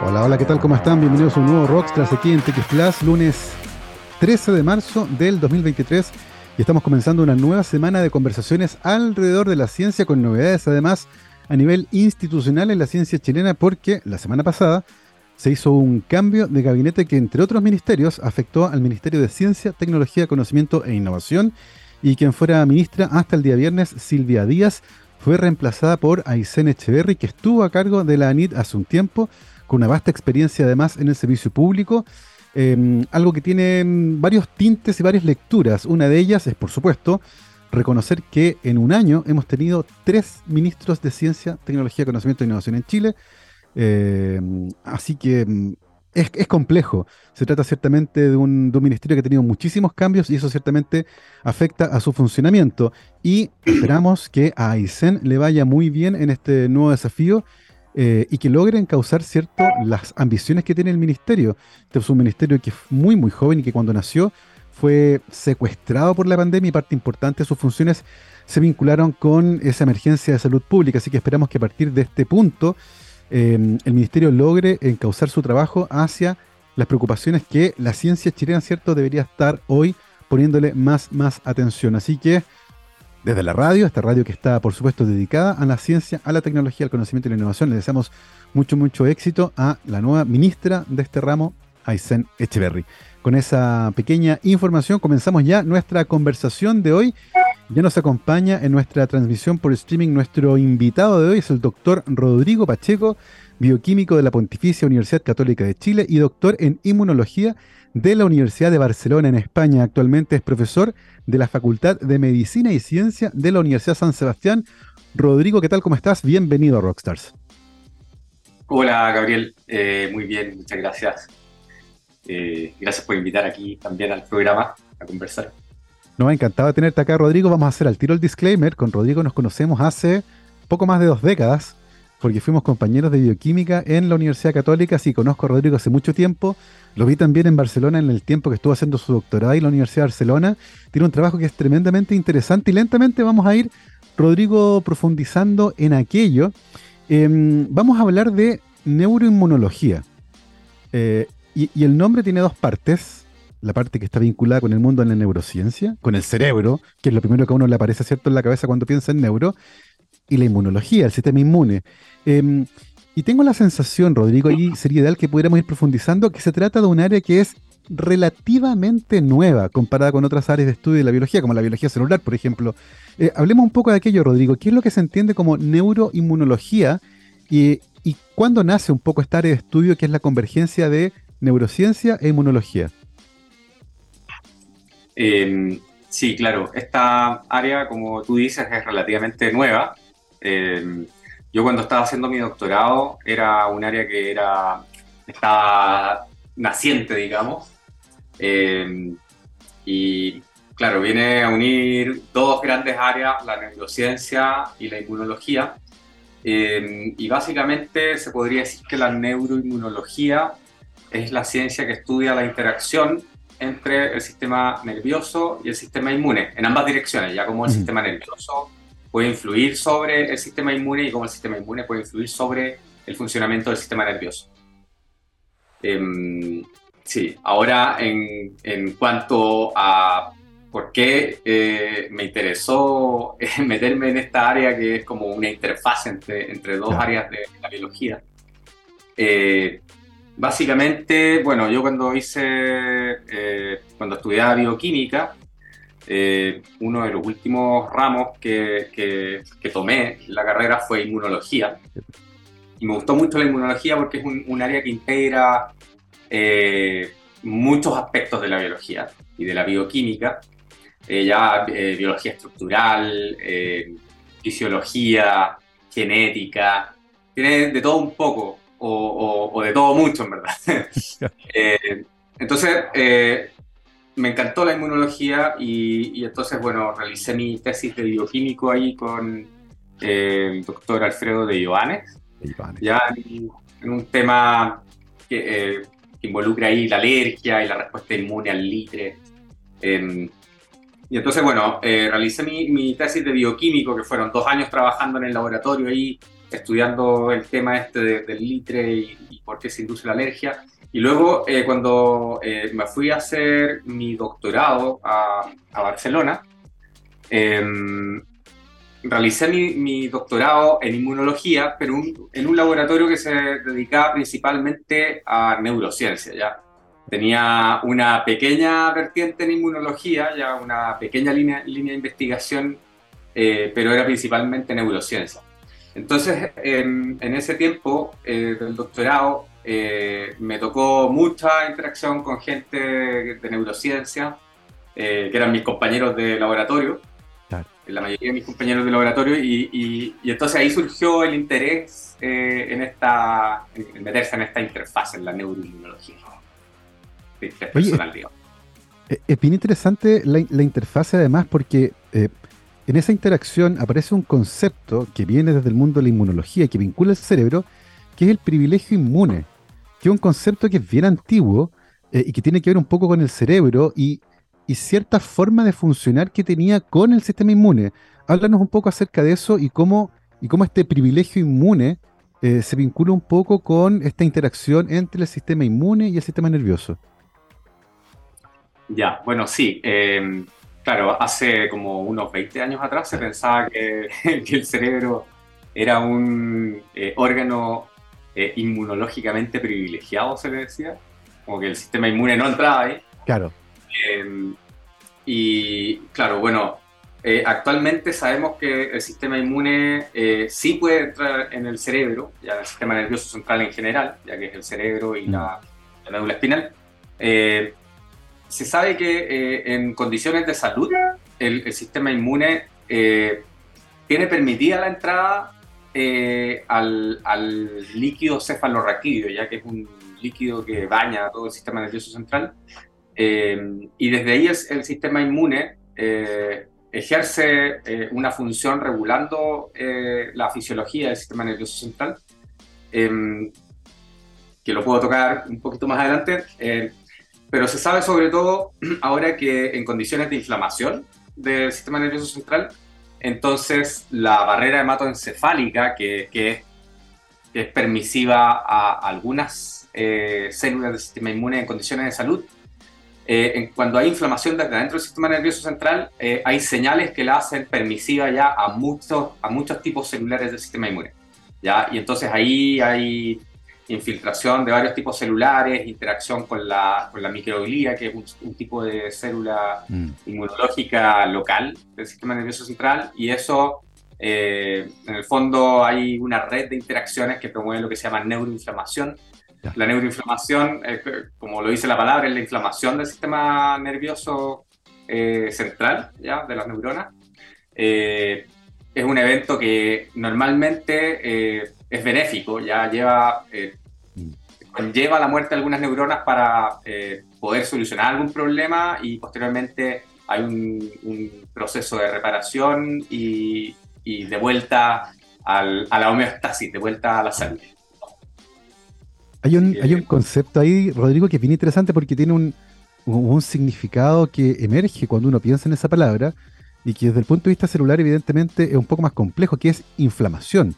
Hola, hola, ¿qué tal? ¿Cómo están? Bienvenidos a un nuevo Rockstars aquí en TX Plus, lunes 13 de marzo del 2023. Y estamos comenzando una nueva semana de conversaciones alrededor de la ciencia con novedades, además, a nivel institucional en la ciencia chilena, porque la semana pasada se hizo un cambio de gabinete que, entre otros ministerios, afectó al Ministerio de Ciencia, Tecnología, Conocimiento e Innovación. Y quien fuera ministra hasta el día viernes, Silvia Díaz, fue reemplazada por Aysén Echeverry, que estuvo a cargo de la ANIT hace un tiempo con una vasta experiencia además en el servicio público, em, algo que tiene varios tintes y varias lecturas. Una de ellas es, por supuesto, reconocer que en un año hemos tenido tres ministros de Ciencia, Tecnología, Conocimiento e Innovación en Chile. Em, así que em, es, complejo. Se trata ciertamente de un, de un, ministerio que ha tenido muchísimos cambios y eso ciertamente afecta a su funcionamiento. Y esperamos que a Aysén le vaya muy bien en este nuevo desafío eh, y que logren causar cierto las ambiciones que tiene el ministerio. Este es un ministerio que es muy, muy joven y que cuando nació fue secuestrado por la pandemia y parte importante de sus funciones se vincularon con esa emergencia de salud pública. Así que esperamos que a partir de este punto em, el ministerio logre encauzar su trabajo hacia las preocupaciones que la ciencia chilena, ¿cierto?, debería estar hoy poniéndole más, más atención. Así que desde la radio, esta radio que está, por supuesto, dedicada a la ciencia, a la tecnología, al conocimiento y la innovación. Le deseamos mucho, mucho éxito a la nueva ministra de este ramo, Aysen Echeverry. Con esa pequeña información comenzamos ya nuestra conversación de hoy. Ya nos acompaña en nuestra transmisión por streaming nuestro invitado de hoy, es el doctor Rodrigo Pacheco, bioquímico de la Pontificia Universidad Católica de Chile y doctor en inmunología de la Universidad de Barcelona en España. Actualmente es profesor de la Facultad de Medicina y Ciencia de la Universidad San Sebastián. Rodrigo, ¿qué tal? ¿Cómo estás? Bienvenido a Rockstars. Hola, Gabriel. Eh, muy bien, muchas gracias. Eh, gracias por invitar aquí también al programa a conversar. Nos ha encantado tenerte acá, Rodrigo. Vamos a hacer al tiro el disclaimer. Con Rodrigo nos conocemos hace poco más de dos décadas porque fuimos compañeros de bioquímica en la Universidad Católica. Sí, conozco a Rodrigo hace mucho tiempo. Lo vi también en Barcelona en el tiempo que estuvo haciendo su doctorado en la Universidad de Barcelona. Tiene un trabajo que es tremendamente interesante y lentamente vamos a ir, Rodrigo, profundizando en aquello. Em, vamos a hablar de neuroinmunología. Eh, y, y el nombre tiene dos partes la parte que está vinculada con el mundo de la neurociencia, con el cerebro, que es lo primero que a uno le aparece cierto en la cabeza cuando piensa en neuro, y la inmunología, el sistema inmune. Em, y tengo la sensación, Rodrigo, y sería ideal que pudiéramos ir profundizando, que se trata de un área que es relativamente nueva comparada con otras áreas de estudio de la biología, como la biología celular, por ejemplo. Eh, hablemos un poco de aquello, Rodrigo. ¿Qué es lo que se entiende como neuroinmunología y, y cuándo nace un poco esta área de estudio que es la convergencia de neurociencia e inmunología? Em, sí, claro. Esta área, como tú dices, es relativamente nueva. Eh, yo cuando estaba haciendo mi doctorado era un área que era, estaba naciente, digamos. Eh, y claro, viene a unir dos grandes áreas, la neurociencia y la inmunología. Eh, y básicamente se podría decir que la neuroinmunología es la ciencia que estudia la interacción entre el sistema nervioso y el sistema inmune, en ambas direcciones, ya como el sistema nervioso puede influir sobre el sistema inmune y cómo el sistema inmune puede influir sobre el funcionamiento del sistema nervioso. Em, sí, ahora en, en, cuanto a por qué eh, me interesó meterme en esta área que es como una interfaz entre, entre dos áreas de la biología. Eh, básicamente, bueno, yo cuando hice, eh, cuando estudiaba bioquímica, eh, uno de los últimos ramos que, que, tomé en la carrera fue inmunología. Y me gustó mucho la inmunología porque es un, área que integra eh, muchos aspectos de la biología y de la bioquímica. Eh, ya biología estructural, fisiología, genética, tiene de todo un poco, o, o de todo mucho en verdad. entonces, me encantó la inmunología y, entonces, bueno, realicé mi tesis de bioquímico ahí con eh, el doctor Alfredo de Ioannes, ya en, un tema eh, que, involucra ahí la alergia y la respuesta inmune al litre. Em, y entonces, bueno, eh, realicé mi, mi, tesis de bioquímico, que fueron dos años trabajando en el laboratorio ahí, estudiando el tema este del litre y, por qué se induce la alergia. Y luego, eh, cuando eh, me fui a hacer mi doctorado a, Barcelona, em, realicé mi, doctorado en inmunología, pero en un laboratorio que se dedicaba principalmente a neurociencia. ¿ya? Tenía una pequeña vertiente en inmunología, ya una pequeña línea, línea de investigación, eh, pero era principalmente neurociencia. Entonces, en, ese tiempo eh, del doctorado, eh, me tocó mucha interacción con gente de neurociencia, que eran mis compañeros de laboratorio. La mayoría de mis compañeros de laboratorio, y, entonces ahí surgió el interés eh, en, esta, en meterse en esta interfaz, en la neuroinmunología. Oye, eh, es bien interesante la, la interfaz además porque eh, en esa interacción aparece un concepto que viene desde el mundo de la inmunología, que vincula el cerebro, que es el privilegio inmune, que es un concepto que es bien antiguo y que tiene que ver un poco con el cerebro y y cierta forma de funcionar que tenía con el sistema inmune. Háblanos un poco acerca de eso y cómo, y cómo este privilegio inmune eh, se vincula un poco con esta interacción entre el sistema inmune y el sistema nervioso. Ya, bueno, sí. Em, claro, hace como unos 20 años atrás se pensaba que, el cerebro era un eh, órgano eh, inmunológicamente privilegiado, se le decía. Como que el sistema inmune no entraba ahí. Claro. Em, y claro, bueno, eh, actualmente sabemos que el sistema inmune eh, sí puede entrar en el cerebro, ya el sistema nervioso central en general, ya que es el cerebro y la, mm. médula espinal. Eh, se sabe que en condiciones de salud el, sistema inmune tiene permitida la entrada al, al, líquido cefalorraquídeo, ya que es un líquido que baña todo el sistema nervioso central. Eh, y desde ahí es, el sistema inmune eh, ejerce eh, una función regulando la fisiología del sistema nervioso central, em, que lo puedo tocar un poquito más adelante, pero se sabe sobre todo ahora que en condiciones de inflamación del sistema nervioso central, entonces la barrera hematoencefálica, que, que, que es permisiva a algunas células del sistema inmune en condiciones de salud, eh, cuando hay inflamación desde dentro del sistema nervioso central, eh, hay señales que la hacen permisiva ya a muchos, a muchos tipos celulares del sistema inmune. ¿ya? Y entonces ahí hay infiltración de varios tipos celulares, interacción con la, con la microglía, que es un, tipo de célula mm. inmunológica local del sistema nervioso central, y eso, eh, en el fondo, hay una red de interacciones que promueven lo que se llama neuroinflamación, la neuroinflamación, eh, como lo dice la palabra, es la inflamación del sistema nervioso eh, central, ¿ya? de las neuronas. Es un evento que normalmente es benéfico, ya lleva, lleva la muerte de algunas neuronas para poder solucionar algún problema y posteriormente hay un, proceso de reparación y, y de vuelta al, a la homeostasis, de vuelta a la salud. Hay un, hay un concepto ahí, Rodrigo, que es bien interesante porque tiene un, un, significado que emerge cuando uno piensa en esa palabra y que desde el punto de vista celular evidentemente es un poco más complejo, que es inflamación.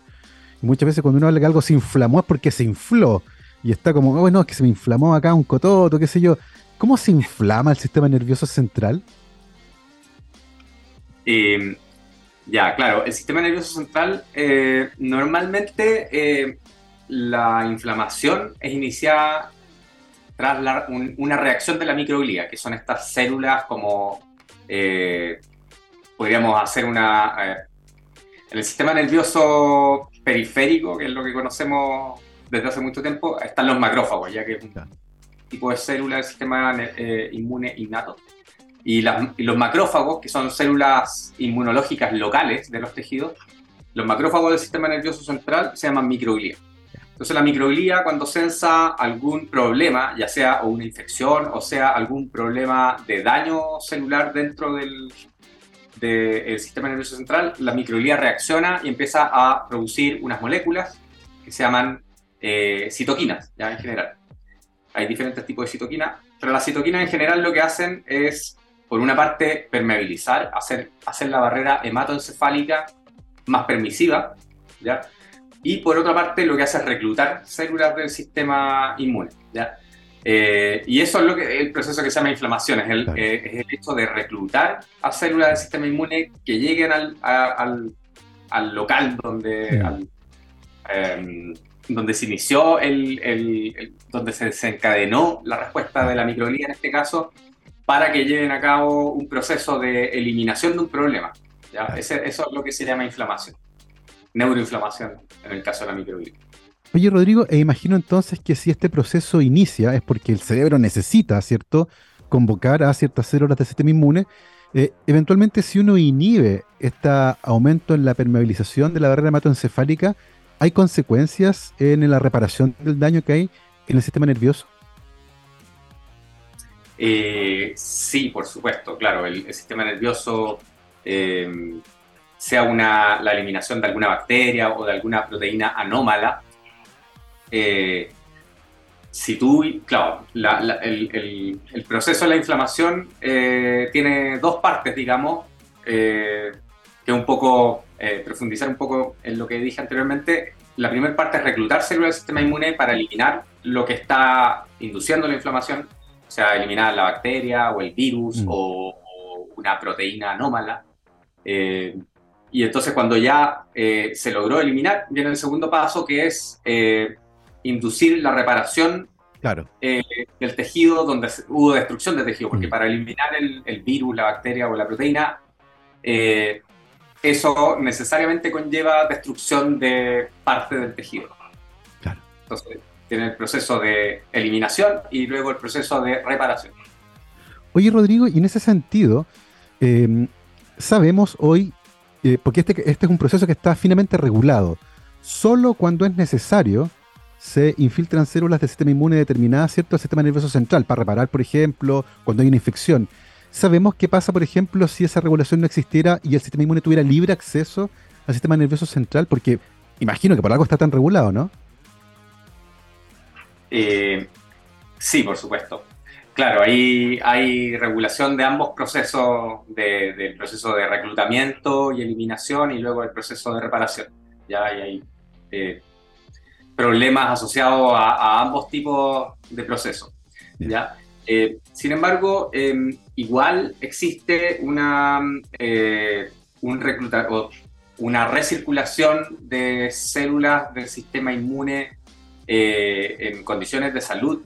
Muchas veces cuando uno habla que algo se inflamó es porque se infló y está como, oh, bueno, es que se me inflamó acá un cototo, qué sé yo. ¿Cómo se inflama el sistema nervioso central? Em, ya, claro, el sistema nervioso central eh, normalmente eh, la inflamación es iniciada tras una reacción de la microglía, que son estas células como eh, podríamos hacer una... en el sistema nervioso periférico, que es lo que conocemos desde hace mucho tiempo, están los macrófagos, ya que es un tipo de célula del sistema eh, inmune innato. Y, y, los macrófagos, que son células inmunológicas locales de los tejidos, los macrófagos del sistema nervioso central se llaman microglía. Entonces la microglía cuando sensa algún problema, ya sea una infección o sea algún problema de daño celular dentro del, sistema nervioso central, la microglía reacciona y empieza a producir unas moléculas que se llaman eh, citoquinas, ya en general. Hay diferentes tipos de citoquinas, pero las citoquinas en general lo que hacen es, por una parte, permeabilizar, hacer, hacer la barrera hematoencefálica más permisiva, ¿ya? y por otra parte lo que hace es reclutar células del sistema inmune. ¿ya? Eh, y eso es lo que el proceso que se llama inflamación, es el, eh, es el hecho de reclutar a células del sistema inmune que lleguen al, al, al local donde, em, donde se inició, el, el, donde se desencadenó la respuesta de la microglía en este caso, para que lleven a cabo un proceso de eliminación de un problema. ¿ya? eso es lo que se llama inflamación, neuroinflamación en el caso de la microglía. Oye, Rodrigo, e imagino entonces que si este proceso inicia es porque el cerebro necesita, ¿cierto?, convocar a ciertas células del sistema inmune. Eh, eventualmente, si uno inhibe este aumento en la permeabilización de la barrera hematoencefálica, ¿hay consecuencias en la reparación del daño que hay en el sistema nervioso? Eh, sí, por supuesto, claro, el, sistema nervioso, eh, sea una, la eliminación de alguna bacteria o de alguna proteína anómala, eh, si tú, claro, el, proceso de la inflamación eh, tiene dos partes, digamos, eh, que un poco, profundizar un poco en lo que dije anteriormente. La primera parte es reclutar células del sistema inmune para eliminar lo que está induciendo la inflamación, o sea, eliminar la bacteria o el virus mm. o, una proteína anómala. y entonces cuando ya se logró eliminar, viene el segundo paso que es inducir la reparación claro. Eh, del tejido donde hubo destrucción de tejido, porque mm. para eliminar el, virus, la bacteria o la proteína, eh, eso necesariamente conlleva destrucción de parte del tejido. Claro. Entonces, tiene el proceso de eliminación y luego el proceso de reparación. Oye, Rodrigo, y en ese sentido, em, sabemos hoy, eh, porque este, este es un proceso que está finamente regulado, solo cuando es necesario se infiltran células del sistema inmune determinadas, ¿cierto?, al sistema nervioso central, para reparar, por ejemplo, cuando hay una infección. ¿Sabemos qué pasa, por ejemplo, si esa regulación no existiera y el sistema inmune tuviera libre acceso al sistema nervioso central? Porque imagino que por algo está tan regulado, ¿no? Eh, sí, por supuesto. Claro, ahí hay regulación de ambos procesos, del proceso de reclutamiento y eliminación y luego el proceso de reparación. Ya hay, problemas asociados a, ambos tipos de procesos. ¿ya? Eh, sin embargo, em, igual existe una, eh, un o una recirculación de células del sistema inmune eh, en condiciones de salud.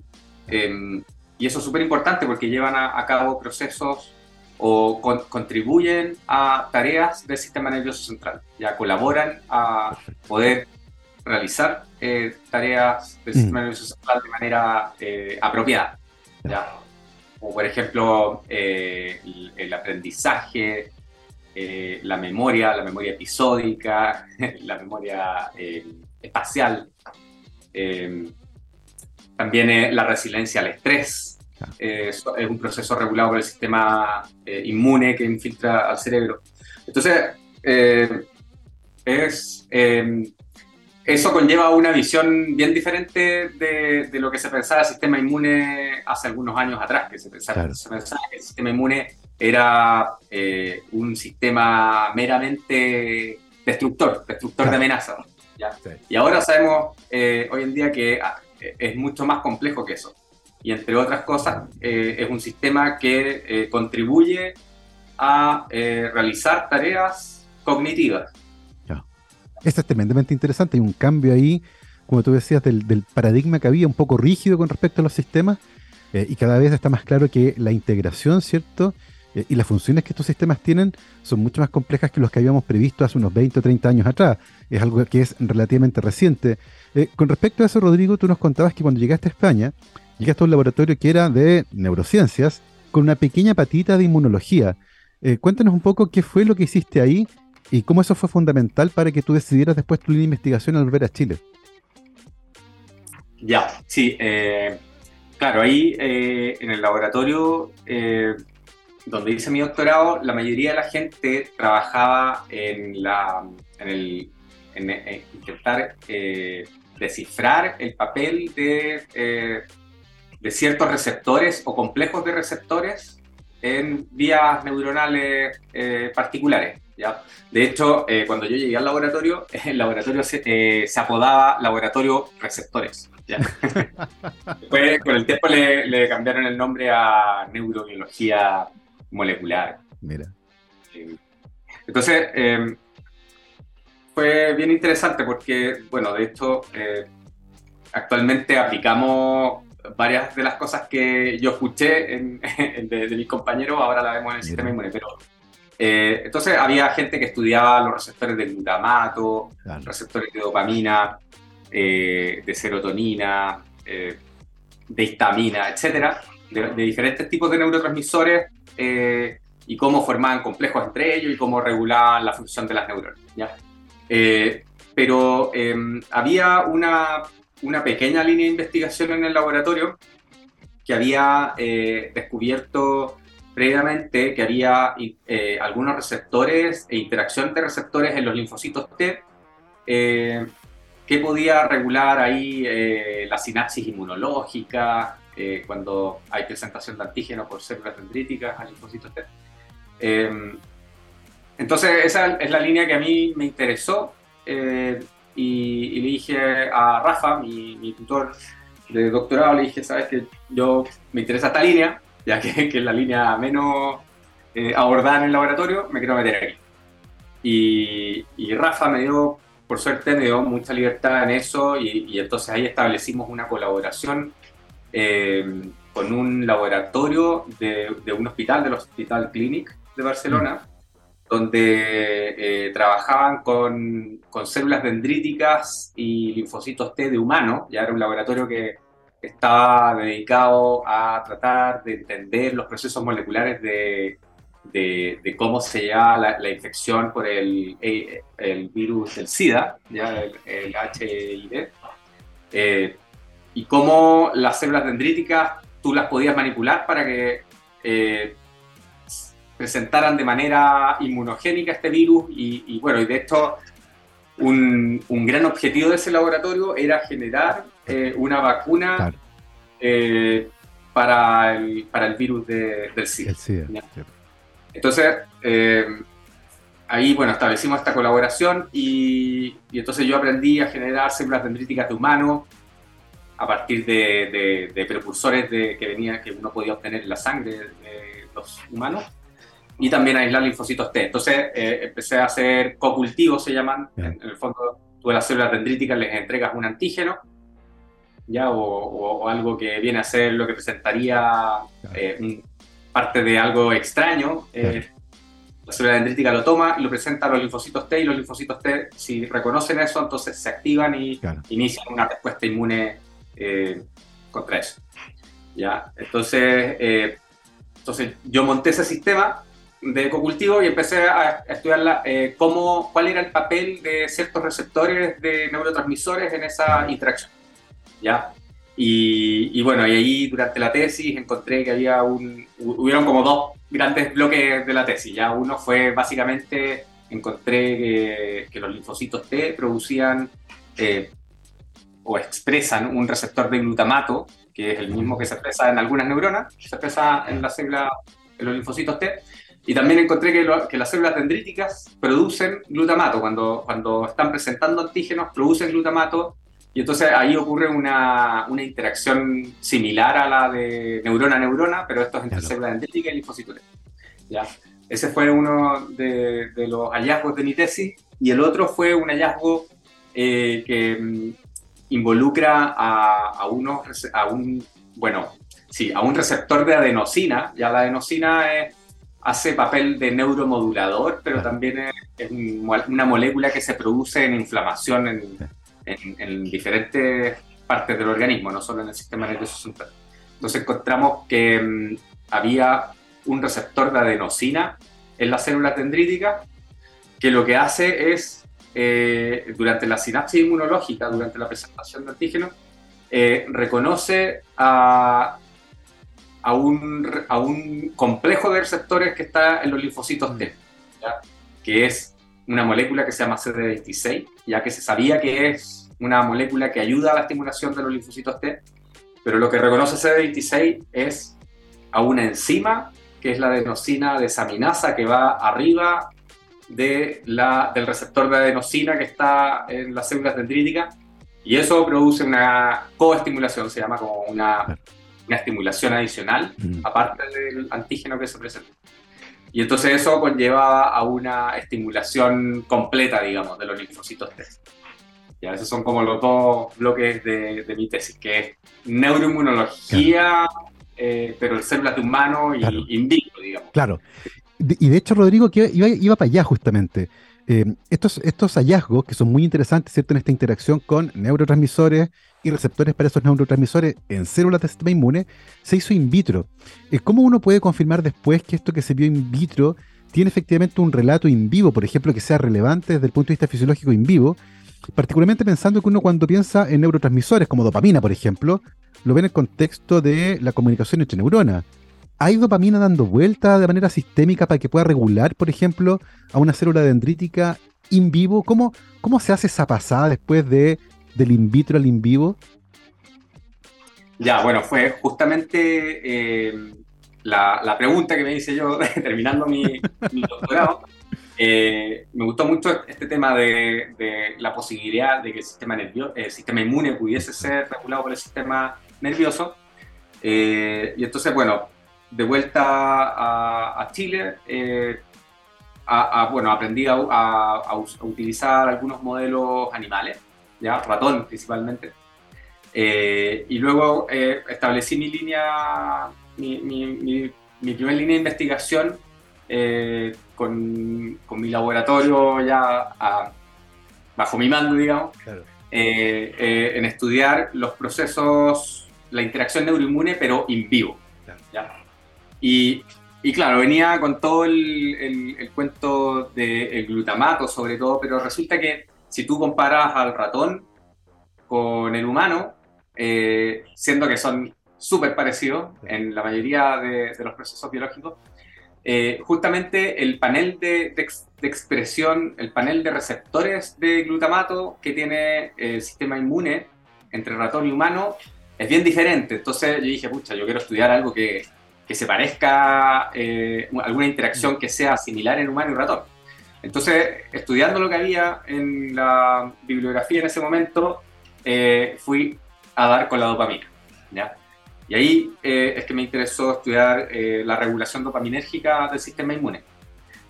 Em, y eso es súper importante porque llevan a, cabo procesos o contribuyen a tareas del sistema nervioso central, ya colaboran a poder realizar eh, tareas del sistema mm. nervioso central de manera eh, apropiada. ¿ya? Como por ejemplo eh, el, aprendizaje, la memoria, la memoria episódica, la memoria espacial, también la resiliencia al estrés. es un proceso regulado por el sistema inmune que infiltra al cerebro. Entonces, es eso conlleva una visión bien diferente de, lo que se pensaba el sistema inmune hace algunos años atrás, que se pensaba, que el sistema inmune era eh, un sistema meramente destructor, destructor de amenazas. Y ahora sabemos eh, hoy en día que ah, es mucho más complejo que eso. Y entre otras cosas, eh, es un sistema que contribuye a realizar tareas cognitivas. Esto es tremendamente interesante. Hay un cambio ahí, como tú decías, del, paradigma que había, un poco rígido con respecto a los sistemas, eh, y cada vez está más claro que la integración, ¿cierto? Eh, y las funciones que estos sistemas tienen son mucho más complejas que los que habíamos previsto hace unos 20 o 30 años atrás. Es algo que es relativamente reciente. Eh, con respecto a eso, Rodrigo, tú nos contabas que cuando llegaste a España, llegaste a un laboratorio que era de neurociencias, con una pequeña patita de inmunología. cuéntanos un poco qué fue lo que hiciste ahí ¿Y cómo eso fue fundamental para que tú decidieras después tu investigación al volver a Chile? Ya, sí. Eh, claro, ahí eh, en el laboratorio eh, donde hice mi doctorado, la mayoría de la gente trabajaba en, la, en, el, en, intentar descifrar el papel de, de ciertos receptores o complejos de receptores en vías neuronales particulares. ¿Ya? De hecho, eh, cuando yo llegué al laboratorio, el laboratorio se, eh, se apodaba Laboratorio Receptores. ¿ya? Después, con el tiempo le, le, cambiaron el nombre a Neurobiología Molecular. Mira. Entonces, eh, fue bien interesante porque, bueno, de hecho, actualmente aplicamos varias de las cosas que yo escuché en, de, de, mis compañeros, ahora la vemos en el Mira. sistema inmune, pero eh, entonces había gente que estudiaba los receptores de glutamato, claro. receptores de dopamina, eh, de serotonina, eh, de histamina, etcétera, de, de, diferentes tipos de neurotransmisores y cómo formaban complejos entre ellos y cómo regulaban la función de las neuronas. ¿ya? Pero había una, una, pequeña línea de investigación en el laboratorio que había descubierto previamente que había eh, algunos receptores e interacción de receptores en los linfocitos T eh, que podía regular ahí eh, la sinapsis inmunológica eh, cuando hay presentación de antígeno por células dendríticas a linfocitos T. Em, entonces esa es la línea que a mí me interesó y, y, le dije a Rafa, mi, mi tutor de doctorado, le dije, sabes que yo me interesa esta línea, ya que, que es la línea menos eh, abordada en el laboratorio, me quiero meter aquí. Y, y, Rafa me dio, por suerte, me dio mucha libertad en eso y, y entonces ahí establecimos una colaboración eh, con un laboratorio de, de, un hospital, del Hospital Clinic de Barcelona, mm. donde eh, trabajaban con, con, células dendríticas y linfocitos T de humano, ya era un laboratorio que estaba dedicado a tratar de entender los procesos moleculares de, de, de cómo se lleva la, la, infección por el, el virus del SIDA, ¿ya? el, el HIV, eh, y cómo las células dendríticas tú las podías manipular para que eh, presentaran de manera inmunogénica este virus y, y bueno, y de esto un, un, gran objetivo de ese laboratorio era generar eh, una vacuna claro. eh, para, el, para el virus de, del SIDA. El SIDA entonces, eh, ahí, bueno, establecimos esta colaboración y, y, entonces yo aprendí a generar células dendríticas de humanos a partir de, de, de precursores de, que, venía, que uno podía obtener en la sangre de los humanos y también aislar linfocitos T. Entonces eh, empecé a hacer cocultivos, se llaman. En, en, el fondo, tú a las células dendríticas les entregas un antígeno, ya o, o, o, algo que viene a ser lo que presentaría eh, un, parte de algo extraño. Eh, la célula dendrítica lo toma y lo presenta a los linfocitos T y los linfocitos T, si reconocen eso, entonces se activan y claro. inician una respuesta inmune eh, contra eso. ¿Ya? Entonces, entonces yo monté ese sistema de ecocultivo y empecé a, estudiar la, eh, cómo, cuál era el papel de ciertos receptores de neurotransmisores en esa interacción. ¿Ya? Y, y, bueno, y ahí durante la tesis encontré que había un, hubieron como dos grandes bloques de la tesis. Ya uno fue básicamente, encontré que, que los linfocitos T producían eh, o expresan un receptor de glutamato, que es el mismo que se expresa en algunas neuronas, se expresa en la célula, en los linfocitos T, y también encontré que, lo, que, las células dendríticas producen glutamato. Cuando, cuando están presentando antígenos, producen glutamato. Y entonces ahí ocurre una, una interacción similar a la de neurona a neurona, pero esto es entre claro. células dendríticas y linfocitos. ¿Ya? Ese fue uno de, de, los hallazgos de mi tesis. Y el otro fue un hallazgo eh, que mm, involucra a, a, unos, a un, bueno, sí, a un receptor de adenosina. Ya la adenosina es hace papel de neuromodulador, pero también es, es una molécula que se produce en inflamación en, en, en, diferentes partes del organismo, no solo en el sistema nervioso central. Entonces encontramos que um, había un receptor de adenosina en las células dendríticas que lo que hace es, eh, durante la sinapsis inmunológica, durante la presentación de antígenos, eh, reconoce a a un, a un complejo de receptores que está en los linfocitos T, ¿ya? que es una molécula que se llama CD26, ya que se sabía que es una molécula que ayuda a la estimulación de los linfocitos T, pero lo que reconoce CD26 es a una enzima, que es la adenosina desaminasa, que va arriba de la, del receptor de adenosina que está en las células dendríticas y eso produce una coestimulación, se llama como una, una estimulación adicional, aparte del antígeno que se presenta. Y entonces eso conlleva a una estimulación completa, digamos, de los linfocitos T. Ya, esos son como los dos bloques de, de mi tesis, que es neuroinmunología, eh, pero el células de humano y in vivo, digamos. Claro. Y de hecho, Rodrigo, que iba, iba para allá justamente. Eh, estos, hallazgos que son muy interesantes, ¿cierto? En esta interacción con neurotransmisores y receptores para esos neurotransmisores en células de sistema inmune, se hizo in vitro. Eh, ¿Cómo uno puede confirmar después que esto que se vio in vitro tiene efectivamente un relato in vivo, por ejemplo, que sea relevante desde el punto de vista fisiológico in vivo? Particularmente pensando que uno cuando piensa en neurotransmisores como dopamina, por ejemplo, lo ve en el contexto de la comunicación entre neuronas. ¿Hay dopamina dando vuelta de manera sistémica para que pueda regular, por ejemplo, a una célula dendrítica in vivo? ¿Cómo, cómo se hace esa pasada después de, del in vitro al in vivo? Ya, bueno, fue justamente eh, la, pregunta que me hice yo terminando mi, doctorado. Eh, me gustó mucho este tema de, la posibilidad de que el sistema, nervioso, el sistema inmune pudiese ser regulado por el sistema nervioso. Eh, y entonces, bueno, de vuelta a, Chile, eh, bueno, aprendí a, utilizar algunos modelos animales, ya ratón principalmente, eh, y luego eh, establecí mi línea, mi, mi, primera línea de investigación con, con, mi laboratorio ya bajo mi mando, digamos, en estudiar los procesos, la interacción neuroinmune, pero in vivo. ¿ya? Y, y claro, venía con todo el, el, cuento del glutamato sobre todo, pero resulta que si tú comparas al ratón con el humano, eh, siendo que son súper parecidos en la mayoría de, los procesos biológicos, eh, justamente el panel de, de, expresión, el panel de receptores de glutamato que tiene el sistema inmune entre ratón y humano es bien diferente. Entonces yo dije, pucha, yo quiero estudiar algo que, que se parezca eh, alguna interacción que sea similar en humano y ratón. Entonces, estudiando lo que había en la bibliografía en ese momento, eh, fui a dar con la dopamina. ¿ya? Y ahí eh, es que me interesó estudiar la regulación dopaminérgica del sistema inmune.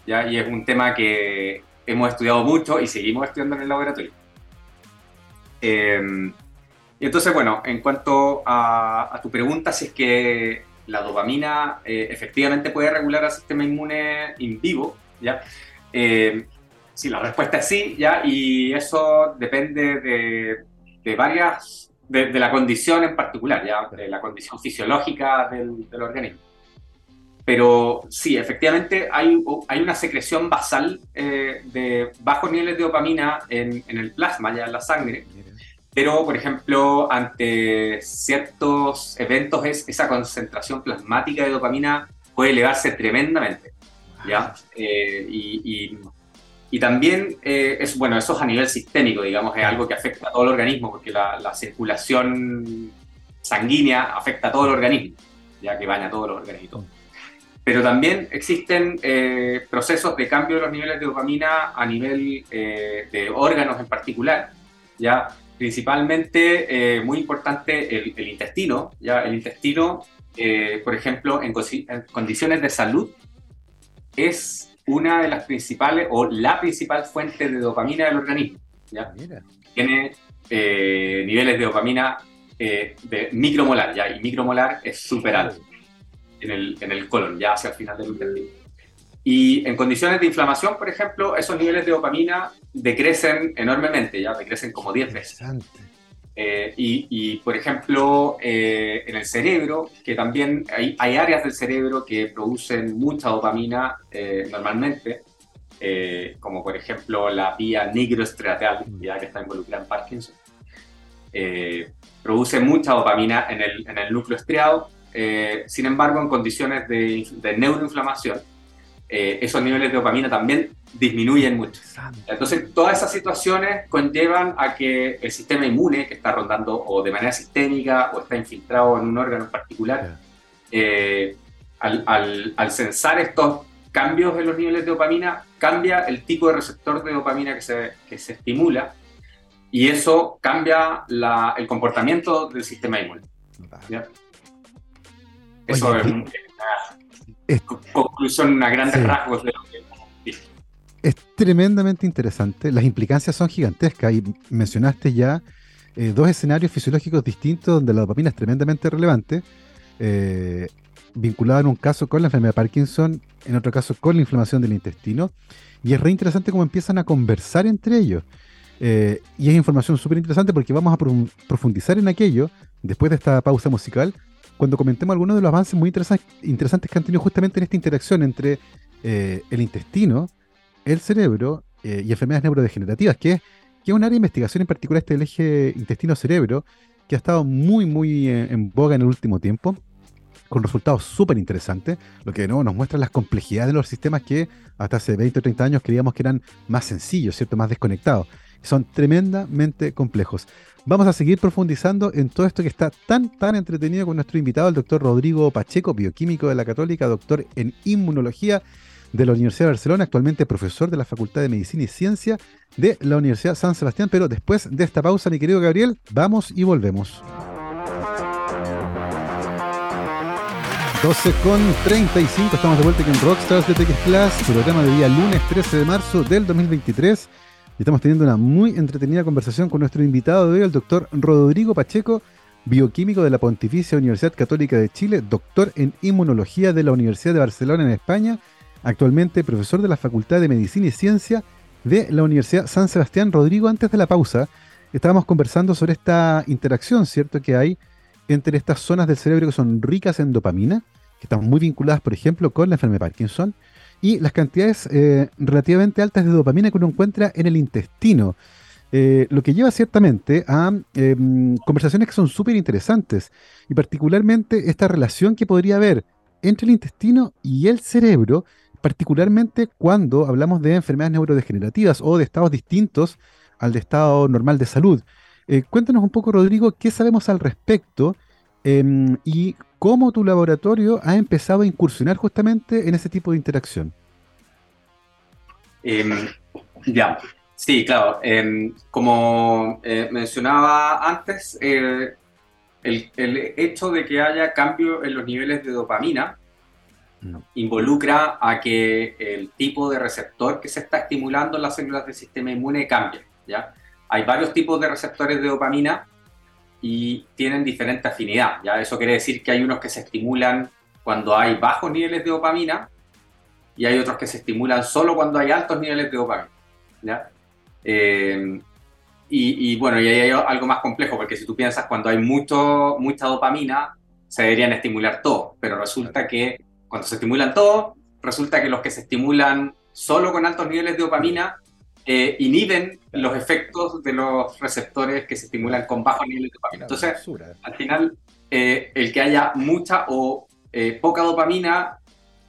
¿ya? Y es un tema que hemos estudiado mucho y seguimos estudiando en el laboratorio. y entonces, bueno, en cuanto a, a tu pregunta, si es que la dopamina eh, efectivamente puede regular al sistema inmune in vivo, ¿ya? Eh, sí, la respuesta es sí, ¿ya? Y eso depende de, varias, de, la condición en particular, ¿ya? De la condición fisiológica del, organismo. Pero sí, efectivamente hay, hay una secreción basal eh, de bajos niveles de dopamina en, en, el plasma, ya en la sangre, pero, por ejemplo, ante ciertos eventos, es, esa concentración plasmática de dopamina puede elevarse tremendamente. ¿ya? Eh, y, y, también, eh, es, bueno, eso es a nivel sistémico, digamos, es algo que afecta a todo el organismo, porque la, la circulación sanguínea afecta a todo el organismo, ya que baña a todos los organismos. Pero también existen eh, procesos de cambio de los niveles de dopamina a nivel de órganos en particular, ¿ya? Principalmente, eh, muy importante, el, intestino. ¿ya? El intestino, eh, por ejemplo, en, condiciones de salud, es una de las principales o la principal fuente de dopamina del organismo. ¿ya? Tiene eh, niveles de dopamina de micromolar, ¿ya? y micromolar es súper alto en el, en el colon, ya hacia el final del intestino. Y en condiciones de inflamación, por ejemplo, esos niveles de dopamina decrecen enormemente, ya decrecen como 10 veces. Eh, y, por ejemplo, eh, en el cerebro, que también hay, hay, áreas del cerebro que producen mucha dopamina eh, normalmente, como por ejemplo la vía nigroestriatal, mm. ya que está involucrada en Parkinson, produce mucha dopamina en el, en el núcleo estriado. sin embargo, en condiciones de, de neuroinflamación, eh, esos niveles de dopamina también disminuyen mucho. Entonces, todas esas situaciones conllevan a que el sistema inmune, que está rondando o de manera sistémica o está infiltrado en un órgano en particular, eh, al, al, al, censar estos cambios en los niveles de dopamina, cambia el tipo de receptor de dopamina que se, que se estimula y eso cambia la, el comportamiento del sistema inmune. Eso es, una conclusión, una grandes rasgos de lo que Es tremendamente interesante. Las implicancias son gigantescas y mencionaste ya eh, dos escenarios fisiológicos distintos donde la dopamina es tremendamente relevante. Eh, vinculada en un caso con la enfermedad de Parkinson, en otro caso con la inflamación del intestino. Y es re interesante cómo empiezan a conversar entre ellos. Eh, y es información súper interesante porque vamos a profundizar en aquello después de esta pausa musical, cuando comentemos algunos de los avances muy interesantes que han tenido justamente en esta interacción entre eh, el intestino, el cerebro eh, y enfermedades neurodegenerativas, que es, que es un área de investigación en particular este del eje intestino-cerebro, que ha estado muy, muy en boga en el último tiempo con resultados súper interesantes, lo que de nuevo nos muestra las complejidades de los sistemas que hasta hace 20 o 30 años creíamos que eran más sencillos, ¿cierto? Más desconectados. Son tremendamente complejos. Vamos a seguir profundizando en todo esto que está tan, tan entretenido con nuestro invitado, el doctor Rodrigo Pacheco, bioquímico de la Católica, doctor en inmunología de la Universidad de Barcelona, actualmente profesor de la Facultad de Medicina y Ciencia de la Universidad San Sebastián. Pero después de esta pausa, mi querido Gabriel, vamos y volvemos. 12 con 35, estamos de vuelta aquí en Rockstars de Plus, programa de día lunes 13 de marzo del 2023. Estamos teniendo una muy entretenida conversación con nuestro invitado de hoy, el doctor Rodrigo Pacheco, bioquímico de la Pontificia Universidad Católica de Chile, doctor en inmunología de la Universidad de Barcelona en España, actualmente profesor de la Facultad de Medicina y Ciencia de la Universidad San Sebastián. Rodrigo, antes de la pausa, estábamos conversando sobre esta interacción, ¿cierto?, que hay entre estas zonas del cerebro que son ricas en dopamina que están muy vinculadas, por ejemplo, con la enfermedad de Parkinson, y las cantidades eh, relativamente altas de dopamina que uno encuentra en el intestino. Eh, lo que lleva ciertamente a em, conversaciones que son súper interesantes, y particularmente esta relación que podría haber entre el intestino y el cerebro, particularmente cuando hablamos de enfermedades neurodegenerativas o de estados distintos al de estado normal de salud. Eh, cuéntanos un poco, Rodrigo, qué sabemos al respecto em, y cómo tu laboratorio ha empezado a incursionar justamente en ese tipo de interacción. Em, ya, sí, claro. Em, como eh, mencionaba antes, el, hecho de que haya cambio en los niveles de dopamina involucra a que el tipo de receptor que se está estimulando en las células del sistema inmune cambie. ¿ya? Hay varios tipos de receptores de dopamina y tienen diferente afinidad. ¿ya? Eso quiere decir que hay unos que se estimulan cuando hay bajos niveles de dopamina y hay otros que se estimulan solo cuando hay altos niveles de dopamina. Eh, y, bueno, y ahí hay algo más complejo, porque si tú piensas cuando hay mucho, mucha dopamina, se deberían estimular todos, pero resulta que cuando se estimulan todos, resulta que los que se estimulan solo con altos niveles de dopamina eh, inhiben los efectos de los receptores que se estimulan con bajos niveles de dopamina. Entonces, al final, eh, el que haya mucha o eh, poca dopamina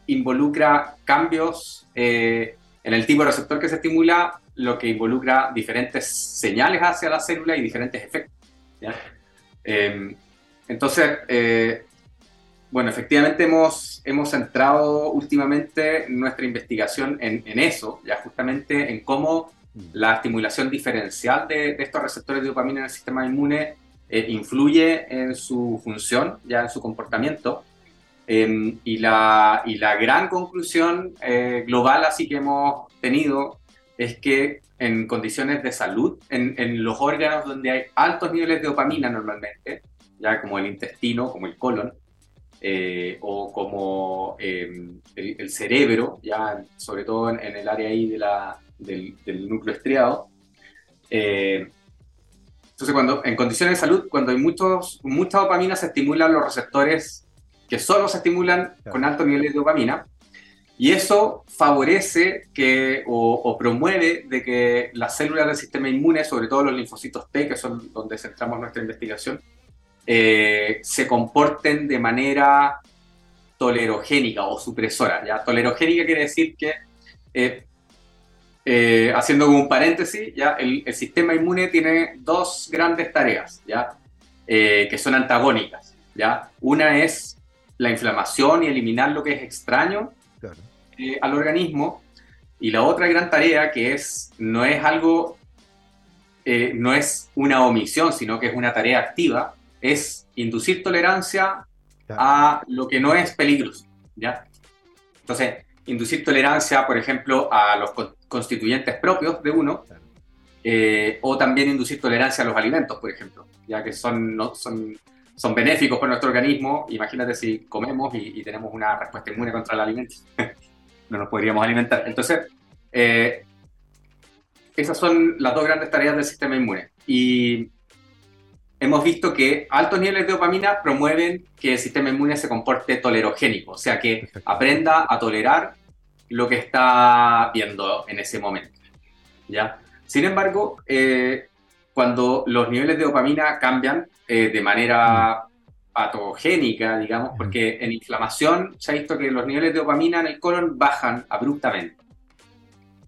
involucra cambios en el tipo de receptor que se estimula, lo que involucra diferentes señales hacia la célula y diferentes efectos. Em, entonces, bueno, efectivamente hemos, hemos centrado últimamente nuestra investigación en, en, eso, ya justamente en cómo la estimulación diferencial de, estos receptores de dopamina en el sistema inmune eh, influye en su función, ya en su comportamiento. Em, y, la, y, la, gran conclusión eh, global así que hemos tenido es que en condiciones de salud, en, en, los órganos donde hay altos niveles de dopamina normalmente, ya como el intestino, como el colon, eh, o como em, el, cerebro, ya sobre todo en, el área ahí de la, del, núcleo estriado. Eh, entonces, cuando, en condiciones de salud, cuando hay muchos, mucha dopamina, se estimulan los receptores que solo se estimulan con altos niveles de dopamina. Y eso favorece que, o, promueve de que las células del sistema inmune, sobre todo los linfocitos T, que son donde centramos nuestra investigación, eh, se comporten de manera tolerogénica o supresora. ¿ya? Tolerogénica quiere decir que, eh, eh, haciendo un paréntesis, ¿ya? El, sistema inmune tiene dos grandes tareas ¿ya? que son antagónicas. ¿ya? Una es la inflamación y eliminar lo que es extraño. al organismo. Y la otra gran tarea que es, no es algo, eh, no es una omisión, sino que es una tarea activa, es inducir tolerancia a lo que no es peligroso, ¿ya? Entonces, inducir tolerancia, por ejemplo, a los constituyentes propios de uno, eh, o también inducir tolerancia a los alimentos, por ejemplo, ya que son, no, son, son benéficos para nuestro organismo. Imagínate si comemos y, tenemos una respuesta inmune contra el alimento, no nos podríamos alimentar. Entonces, eh, esas son las dos grandes tareas del sistema inmune. Y hemos visto que altos niveles de dopamina promueven que el sistema inmune se comporte tolerogénico, o sea, que aprenda a tolerar lo que está viendo en ese momento. ¿ya? Sin embargo, eh, cuando los niveles de dopamina cambian eh, de manera patogénica, digamos, porque en inflamación se ha visto que los niveles de dopamina en el colon bajan abruptamente.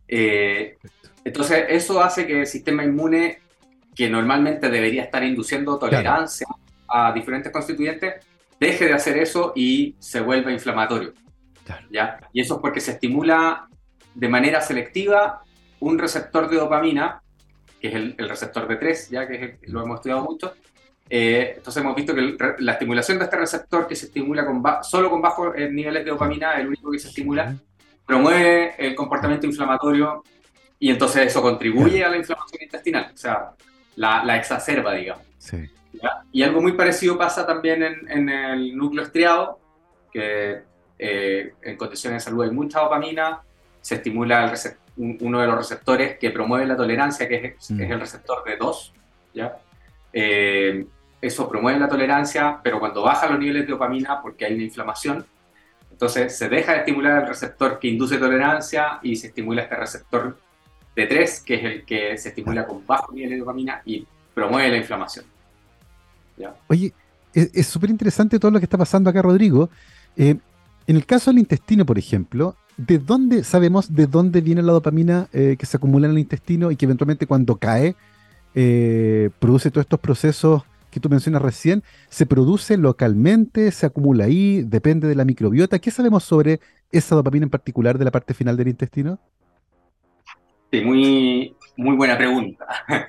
Eh, entonces, eso hace que el sistema inmune que normalmente debería estar induciendo tolerancia a diferentes constituyentes, deje de hacer eso y se vuelve inflamatorio. ¿ya? Y eso es porque se estimula de manera selectiva un receptor de dopamina, que es el, receptor B3, ya que lo hemos estudiado mucho. Eh, entonces hemos visto que la estimulación de este receptor que se estimula con solo con bajos eh, niveles de dopamina, el único que se estimula, promueve el comportamiento inflamatorio y entonces eso contribuye a la inflamación intestinal. O sea, la, exacerba, digamos. Y algo muy parecido pasa también en, el núcleo estriado, que eh, en condiciones de salud hay mucha dopamina, se estimula uno de los receptores que promueve la tolerancia, que es, mm. el receptor B2, ¿ya? Eh, eso promueve la tolerancia, pero cuando baja los niveles de dopamina, porque hay una inflamación, entonces se deja de estimular el receptor que induce tolerancia y se estimula este receptor de 3, que es el que se estimula con bajo nivel de dopamina y promueve la inflamación. Oye, es súper interesante todo lo que está pasando acá, Rodrigo. Eh, en el caso del intestino, por ejemplo, ¿de dónde sabemos de dónde viene la dopamina eh, que se acumula en el intestino y que eventualmente cuando cae eh, produce todos estos procesos que tú mencionas recién? ¿Se produce localmente? ¿Se acumula ahí? ¿Depende de la microbiota? ¿Qué sabemos sobre esa dopamina en particular de la parte final del intestino? Sí, muy, muy buena pregunta.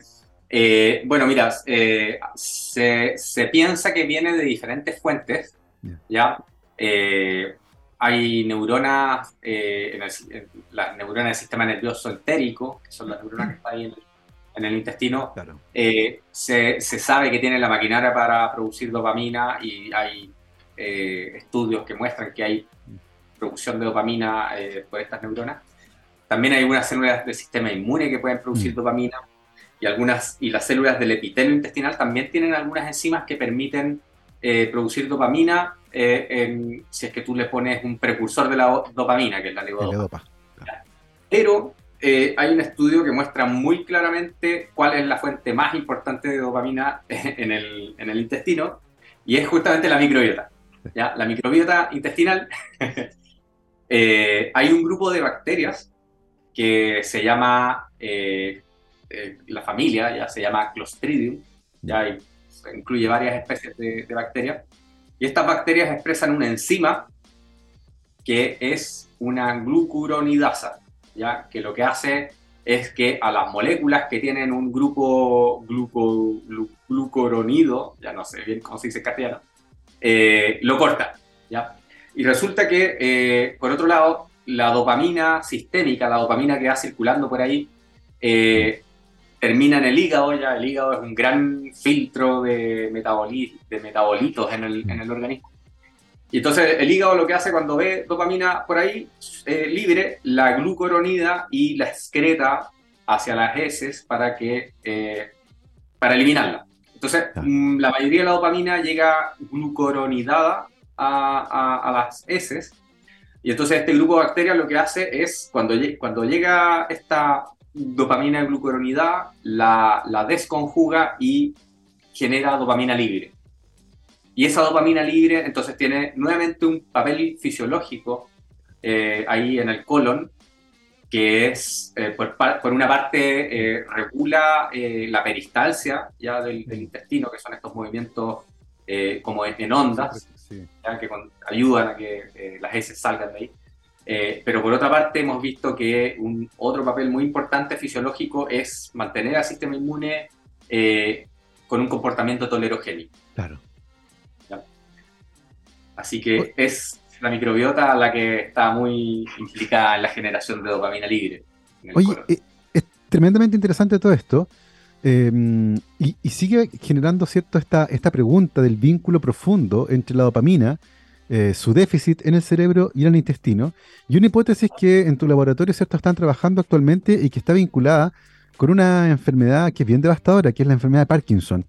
Eh, bueno, mira, eh, se, se, piensa que viene de diferentes fuentes, ¿ya? Eh, hay neuronas, en las neuronas del sistema nervioso entérico, que son las neuronas que están ahí en el, intestino. Se, se, sabe que tienen la maquinaria para producir dopamina y hay estudios que muestran que hay mm. producción de dopamina por estas neuronas. También hay algunas células del sistema inmune que pueden producir mm. dopamina y, algunas, y las células del epitelio intestinal también tienen algunas enzimas que permiten eh, producir dopamina eh, si es que tú le pones un precursor de la dopamina, que es la levodopa. Pero eh, hay un estudio que muestra muy claramente cuál es la fuente más importante de dopamina en el, en el intestino y es justamente la microbiota. ¿ya? La microbiota intestinal, hay un grupo de bacterias que se llama, eh, eh, la familia ya se llama Clostridium, ya incluye varias especies de, bacterias, y estas bacterias expresan una enzima que es una glucuronidasa, ya que lo que hace es que a las moléculas que tienen un grupo gluco, glucoronido, ya no sé bien cómo se dice castellano, eh, lo corta. ¿ya? Y resulta que, por otro lado, la dopamina sistémica, la dopamina que va circulando por ahí, eh, termina en el hígado, ya el hígado es un gran filtro de, de metabolitos en el, en el, organismo. Y entonces el hígado lo que hace cuando ve dopamina por ahí eh, libre, la glucuronida y la excreta hacia las heces para, que, eh, para eliminarla. Entonces, mm, la mayoría de la dopamina llega glucuronidada a, a, a las heces y entonces este grupo de bacterias lo que hace es, cuando, cuando llega esta dopamina de glucuronidad, la, la desconjuga y genera dopamina libre. Y esa dopamina libre entonces tiene nuevamente un papel fisiológico eh, ahí en el colon, que es, eh, por, por, una parte, eh, regula la peristalsia ya del, del, intestino, que son estos movimientos como en ondas, que ayudan a que eh, las heces salgan de ahí. Eh, pero por otra parte hemos visto que un otro papel muy importante fisiológico es mantener al sistema inmune eh, con un comportamiento tolerogénico. Claro. Así que es la microbiota la que está muy implicada en la generación de dopamina libre. Oye, eh, es tremendamente interesante todo esto. Em, y, sigue generando cierto esta, esta pregunta del vínculo profundo entre la dopamina, eh, su déficit en el cerebro y en el intestino, y una hipótesis que en tu laboratorio cierto están trabajando actualmente y que está vinculada con una enfermedad que es bien devastadora, que es la enfermedad de Parkinson.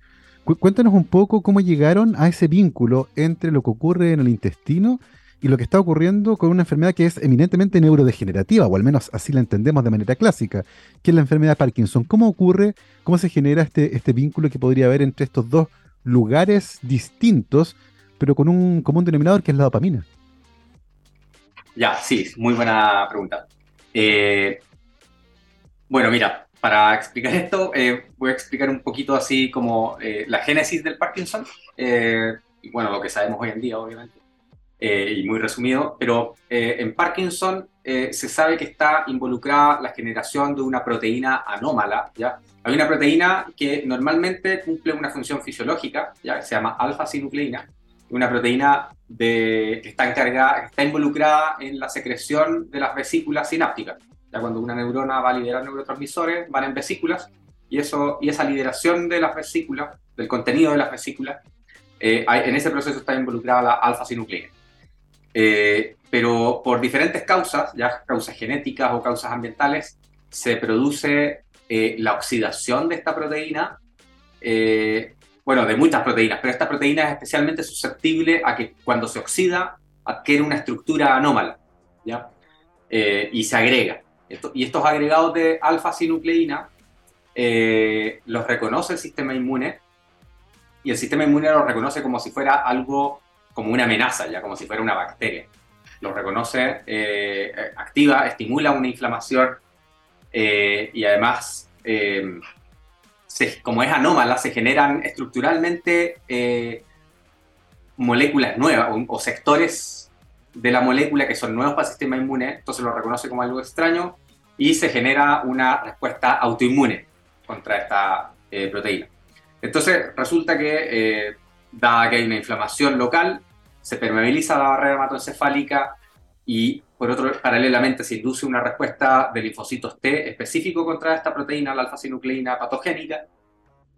cuéntanos un poco cómo llegaron a ese vínculo entre lo que ocurre en el intestino y lo que está ocurriendo con una enfermedad que es eminentemente neurodegenerativa, o al menos así la entendemos de manera clásica, que es la enfermedad de Parkinson. ¿Cómo ocurre, cómo se genera este, este vínculo que podría haber entre estos dos lugares distintos, pero con un común denominador que es la dopamina? Ya, sí, muy buena pregunta. Eh, bueno, mira, para explicar esto, eh, voy a explicar un poquito así como eh, la génesis del Parkinson, y bueno, lo que sabemos hoy en día, obviamente. Eh, y muy resumido, pero eh, en Parkinson eh, se sabe que está involucrada la generación de una proteína anómala, ¿ya? Hay una proteína que normalmente cumple una función fisiológica, ¿ya? se llama alfa-sinucleína, una proteína de, que está, encargada, está involucrada en la secreción de las vesículas sinápticas. Ya cuando una neurona va a liberar neurotransmisores, van en vesículas, y, eso, y esa liberación de las vesículas, del contenido de las vesículas, en ese proceso está involucrada la alfa-sinucleína. Eh, pero por diferentes causas, ya causas genéticas o causas ambientales, se produce eh, la oxidación de esta proteína, eh, bueno, de muchas proteínas, pero esta proteína es especialmente susceptible a que cuando se oxida adquiere una estructura anómala, ¿ya? y se agrega. y estos agregados de alfa-sinucleína los reconoce el sistema inmune, y el sistema inmune los reconoce como si fuera algo como una amenaza, ya como si fuera una bacteria. Lo reconoce, eh, activa, estimula una inflamación eh, y además, eh, como es anómala, se generan estructuralmente moléculas nuevas o, sectores de la molécula que son nuevos para el sistema inmune, entonces lo reconoce como algo extraño y se genera una respuesta autoinmune contra esta proteína. Entonces resulta que, dada que hay una inflamación local, se permeabiliza la barrera hematoencefálica y, por otro, paralelamente se induce una respuesta de linfocitos T específico contra esta proteína, la alfa-sinucleína patogénica.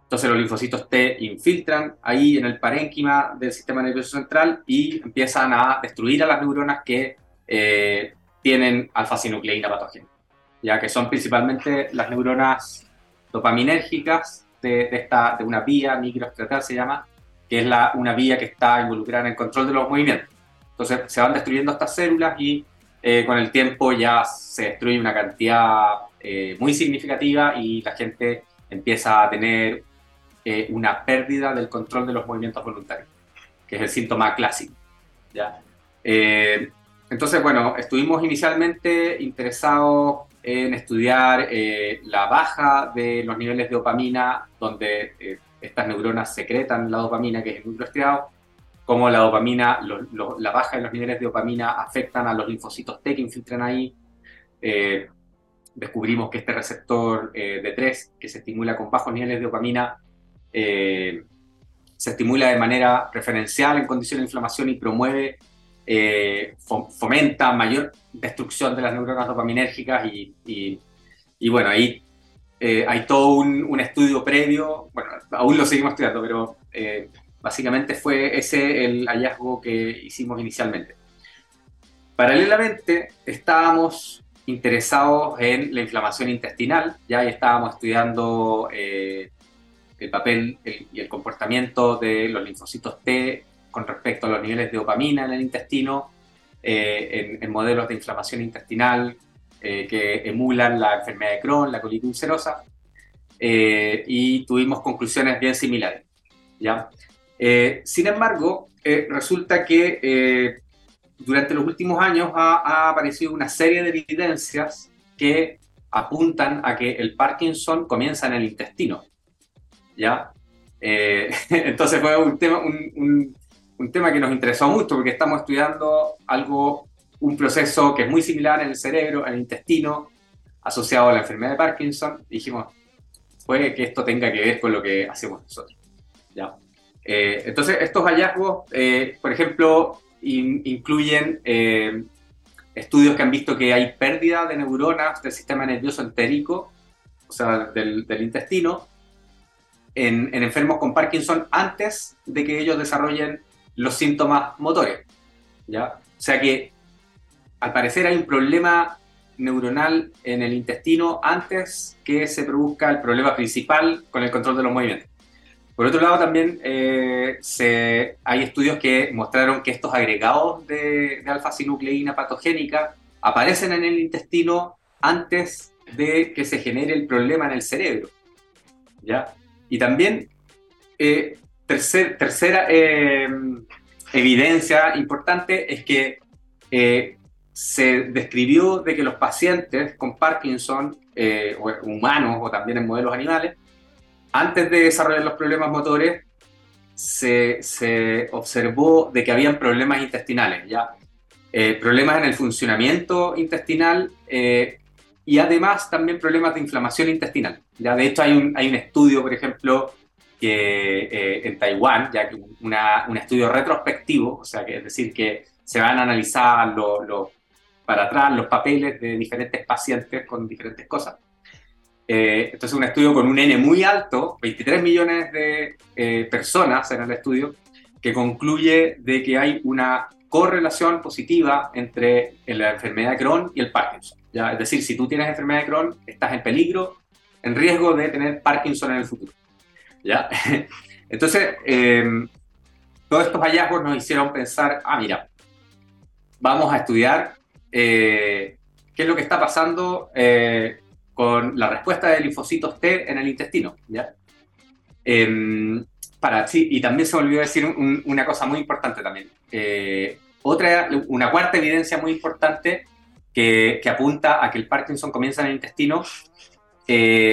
Entonces los linfocitos T infiltran ahí en el parénquima del sistema nervioso central y empiezan a destruir a las neuronas que eh, tienen alfa-sinucleína patogénica, ya que son principalmente las neuronas dopaminérgicas de, esta, de una vía microestretal, se llama, que es la, una vía que está involucrada en el control de los movimientos. Entonces se van destruyendo estas células y eh, con el tiempo ya se destruye una cantidad eh, muy significativa y la gente empieza a tener eh, una pérdida del control de los movimientos voluntarios, que es el síntoma clásico. ¿ya? entonces, bueno, estuvimos inicialmente interesados en estudiar la baja de los niveles de dopamina, donde estas neuronas secretan la dopamina, que es el núcleo estriado, cómo la dopamina, la baja de los niveles de dopamina afectan a los linfocitos T que infiltran ahí. Eh, descubrimos que este receptor eh, de 3, que se estimula con bajos niveles de dopamina, eh, se estimula de manera preferencial en condiciones de inflamación y promueve, fomenta mayor destrucción de las neuronas dopaminérgicas y, y, y bueno, ahí eh, hay todo un, estudio previo, bueno, aún lo seguimos estudiando, pero eh, básicamente fue ese el hallazgo que hicimos inicialmente. Paralelamente, estábamos interesados en la inflamación intestinal, ya estábamos estudiando eh, el papel y el comportamiento de los linfocitos T con respecto a los niveles de dopamina en el intestino, en modelos de inflamación intestinal eh, que emulan la enfermedad de Crohn, la colitis ulcerosa, eh, y tuvimos conclusiones bien similares. ¿ya? Eh, sin embargo, resulta que durante los últimos años ha, aparecido una serie de evidencias que apuntan a que el Parkinson comienza en el intestino. ¿ya? entonces fue un tema, un, un tema que nos interesó mucho porque estamos estudiando algo un proceso que es muy similar en el cerebro, en el intestino, asociado a la enfermedad de Parkinson. dijimos, puede que esto tenga que ver con lo que hacemos nosotros. ¿ya? Eh, entonces, estos hallazgos, eh, por ejemplo, incluyen eh, estudios que han visto que hay pérdida de neuronas del sistema nervioso entérico, o sea, del, intestino, en, en, enfermos con Parkinson antes de que ellos desarrollen los síntomas motores. ¿ya? O sea que, al parecer, hay un problema neuronal en el intestino antes que se produzca el problema principal con el control de los movimientos. Por otro lado, también eh, hay estudios que mostraron que estos agregados de, alfa-sinucleína patogénica aparecen en el intestino antes de que se genere el problema en el cerebro. ¿ya? Y también, eh, tercera eh, evidencia importante es que se describió de que los pacientes con Parkinson, eh, humanos o también en modelos animales, antes de desarrollar los problemas motores, se, observó de que habían problemas intestinales, ¿ya? Eh, problemas en el funcionamiento intestinal eh, y además también problemas de inflamación intestinal. ¿ya? De hecho, hay un, hay un estudio, por ejemplo, que en Taiwán, ya que un estudio retrospectivo, o sea, que es decir, que se van a analizar los para atrás los papeles de diferentes pacientes con diferentes cosas. Eh, entonces, un estudio con un N muy alto, 23 millones de eh, personas en el estudio, que concluye de que hay una correlación positiva entre la enfermedad de Crohn y el Parkinson. ¿ya? Es decir, si tú tienes enfermedad de Crohn, estás en peligro, en riesgo de tener Parkinson en el futuro. ¿ya? Entonces, eh, todos estos hallazgos nos hicieron pensar, ah, mira, vamos a estudiar eh, qué es lo que está pasando eh, con la respuesta de linfocitos T en el intestino. ¿ya? Em, para, sí, y también se me olvidó decir una cosa muy importante también. Eh, otra, una cuarta evidencia muy importante que, que, apunta a que el Parkinson comienza en el intestino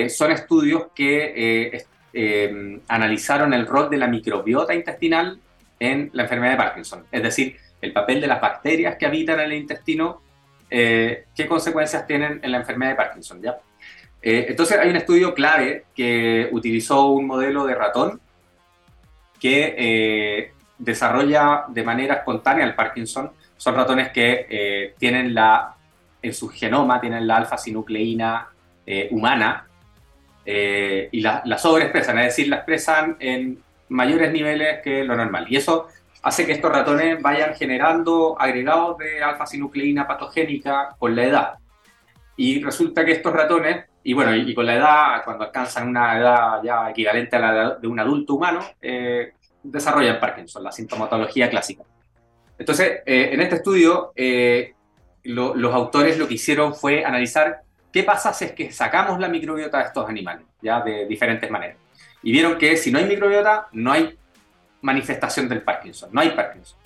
son estudios que em, analizaron el rol de la microbiota intestinal en la enfermedad de Parkinson. Es decir, el papel de las bacterias que habitan en el intestino eh, qué consecuencias tienen en la enfermedad de Parkinson. ¿ya? Eh, entonces hay un estudio clave que utilizó un modelo de ratón que eh, desarrolla de manera espontánea el Parkinson. Son ratones que tienen la, en su genoma tienen la alfa-sinucleína humana y la, la sobreexpresan, es decir, la expresan en mayores niveles que lo normal. Y eso hace que estos ratones vayan generando agregados de alfa-sinucleína patogénica con la edad. Y resulta que estos ratones, y bueno, y, con la edad, cuando alcanzan una edad ya equivalente a la de un adulto humano, eh, desarrollan Parkinson, la sintomatología clásica. Entonces, eh, en este estudio, eh, los autores lo que hicieron fue analizar qué pasa si es que sacamos la microbiota de estos animales, ya de diferentes maneras. Y vieron que si no hay microbiota, no hay manifestación del Parkinson, no hay Parkinson.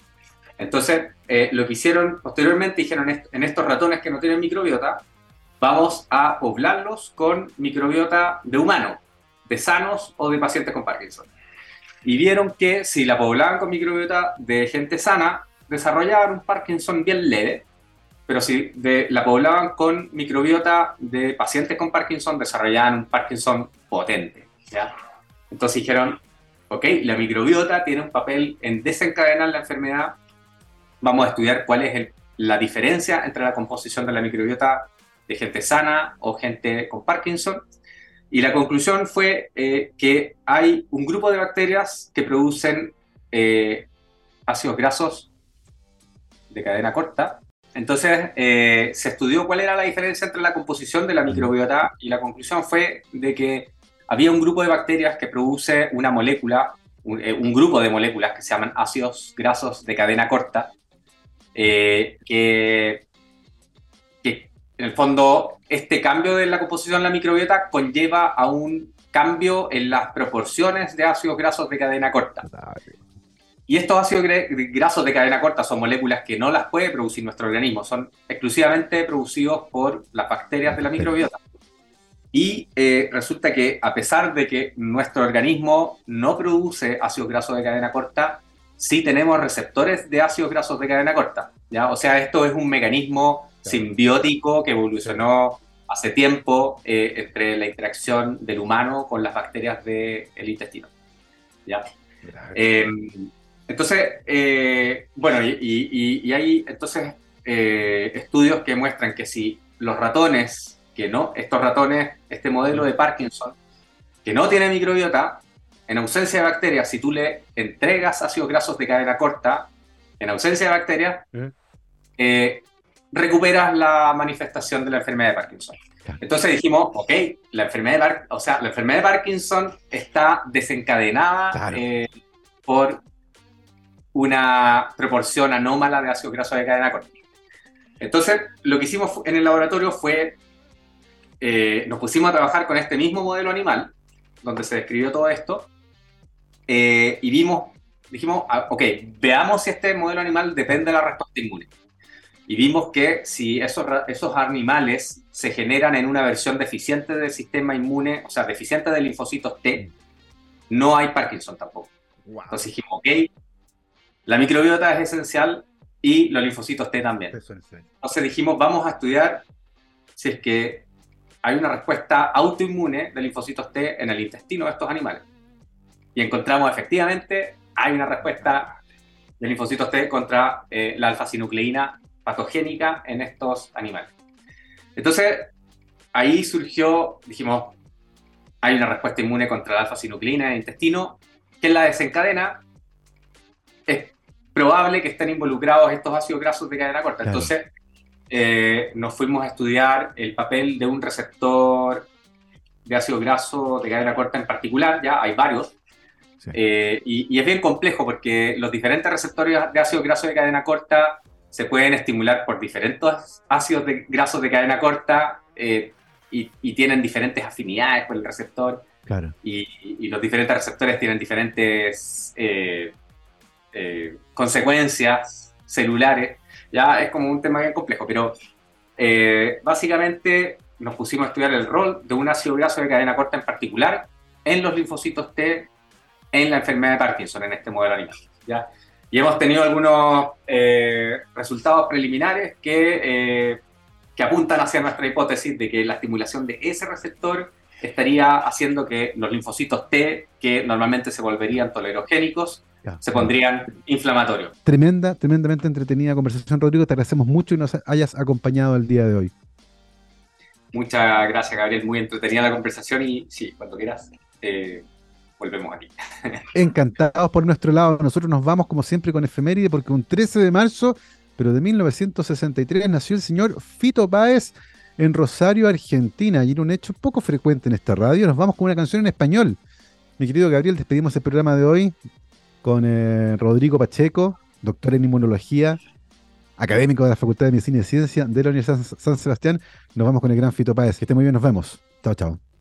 Entonces, eh, lo que hicieron posteriormente, dijeron en estos ratones que no tienen microbiota, vamos a poblarlos con microbiota de humano, de sanos o de pacientes con Parkinson. Y vieron que si la poblaban con microbiota de gente sana, desarrollaban un Parkinson bien leve, pero si la poblaban con microbiota de pacientes con Parkinson, desarrollaban un Parkinson potente. ¿ya? Entonces dijeron, ¿ok? La microbiota tiene un papel en desencadenar la enfermedad. Vamos a estudiar cuál es la diferencia entre la composición de la microbiota de gente sana o gente con Parkinson. Y la conclusión fue eh, que hay un grupo de bacterias que producen eh, ácidos grasos de cadena corta. Entonces eh, se estudió cuál era la diferencia entre la composición de la microbiota y la conclusión fue de que había un grupo de bacterias que produce una molécula, eh, un, grupo de moléculas que se llaman ácidos grasos de cadena corta, eh, que, en el fondo este cambio de la composición de la microbiota conlleva a un cambio en las proporciones de ácidos grasos de cadena corta. Y estos ácidos grasos de cadena corta son moléculas que no las puede producir nuestro organismo, son exclusivamente producidos por las bacterias de la microbiota. Y eh, resulta que a pesar de que nuestro organismo no produce ácidos grasos de cadena corta, sí tenemos receptores de ácidos grasos de cadena corta. ¿ya? O sea, esto es un mecanismo simbiótico que evolucionó hace tiempo eh, entre la interacción del humano con las bacterias del intestino. ¿ya? Eh, entonces, eh, bueno, y, hay entonces estudios que muestran que si los ratones, que no, estos ratones, este modelo de Parkinson, que no tiene microbiota, en ausencia de bacterias, si tú le entregas ácidos grasos de cadena corta, en ausencia de bacterias, recuperas la manifestación de la enfermedad de Parkinson. Entonces dijimos, ok, la enfermedad de, o sea, la enfermedad de Parkinson está desencadenada eh, por una proporción anómala de ácido graso de cadena corta. Entonces, lo que hicimos en el laboratorio fue, eh, nos pusimos a trabajar con este mismo modelo animal, donde se describió todo esto, eh, y vimos, dijimos, ah, ok, veamos si este modelo animal depende de la respuesta inmune y vimos que si esos, esos animales se generan en una versión deficiente del sistema inmune, o sea, deficiente de linfocitos T, no hay Parkinson tampoco. Entonces dijimos, ok, la microbiota es esencial y los linfocitos T también. Entonces dijimos, vamos a estudiar si es que hay una respuesta autoinmune de linfocitos T en el intestino de estos animales. Y encontramos efectivamente, hay una respuesta de linfocitos T contra eh, la alfa-sinucleína patogénica en estos animales. Entonces, ahí surgió, dijimos, hay una respuesta inmune contra la alfa-sinucleína en el intestino, que la desencadena. Es probable que estén involucrados estos ácidos grasos de cadena corta. Entonces, eh, nos fuimos a estudiar el papel de un receptor de ácido graso de cadena corta en particular, ya hay varios, eh, y, y, es bien complejo porque los diferentes receptores de ácido graso de cadena corta se pueden estimular por diferentes ácidos de, grasos de cadena corta eh, y, tienen diferentes afinidades con el receptor. Claro. Y, los diferentes receptores tienen diferentes eh, consecuencias celulares. Ya es como un tema bien complejo, pero básicamente nos pusimos a estudiar el rol de un ácido graso de cadena corta en particular en los linfocitos T en la enfermedad de Parkinson, en este modelo animal. ¿ya? y hemos tenido algunos eh, resultados preliminares que, eh, que apuntan hacia nuestra hipótesis de que la estimulación de ese receptor estaría haciendo que los linfocitos T, que normalmente se volverían tolerogénicos, se pondrían inflamatorios. Tremenda, tremendamente entretenida conversación, Rodrigo. Te agradecemos mucho y nos hayas acompañado el día de hoy. Muchas gracias, Gabriel. Muy entretenida la conversación y sí, cuando quieras. Eh, volvemos aquí. Encantados por nuestro lado. Nosotros nos vamos como siempre con efeméride porque un 13 de marzo, pero de 1963, nació el señor Fito Páez en Rosario, Argentina, y era un hecho poco frecuente en esta radio. Nos vamos con una canción en español. Mi querido Gabriel, despedimos el programa de hoy con eh, Rodrigo Pacheco, doctor en inmunología, académico de la Facultad de Medicina y Ciencia de la Universidad San Sebastián. Nos vamos con el gran Fito Páez. Que esté muy bien, nos vemos. Chao, chao.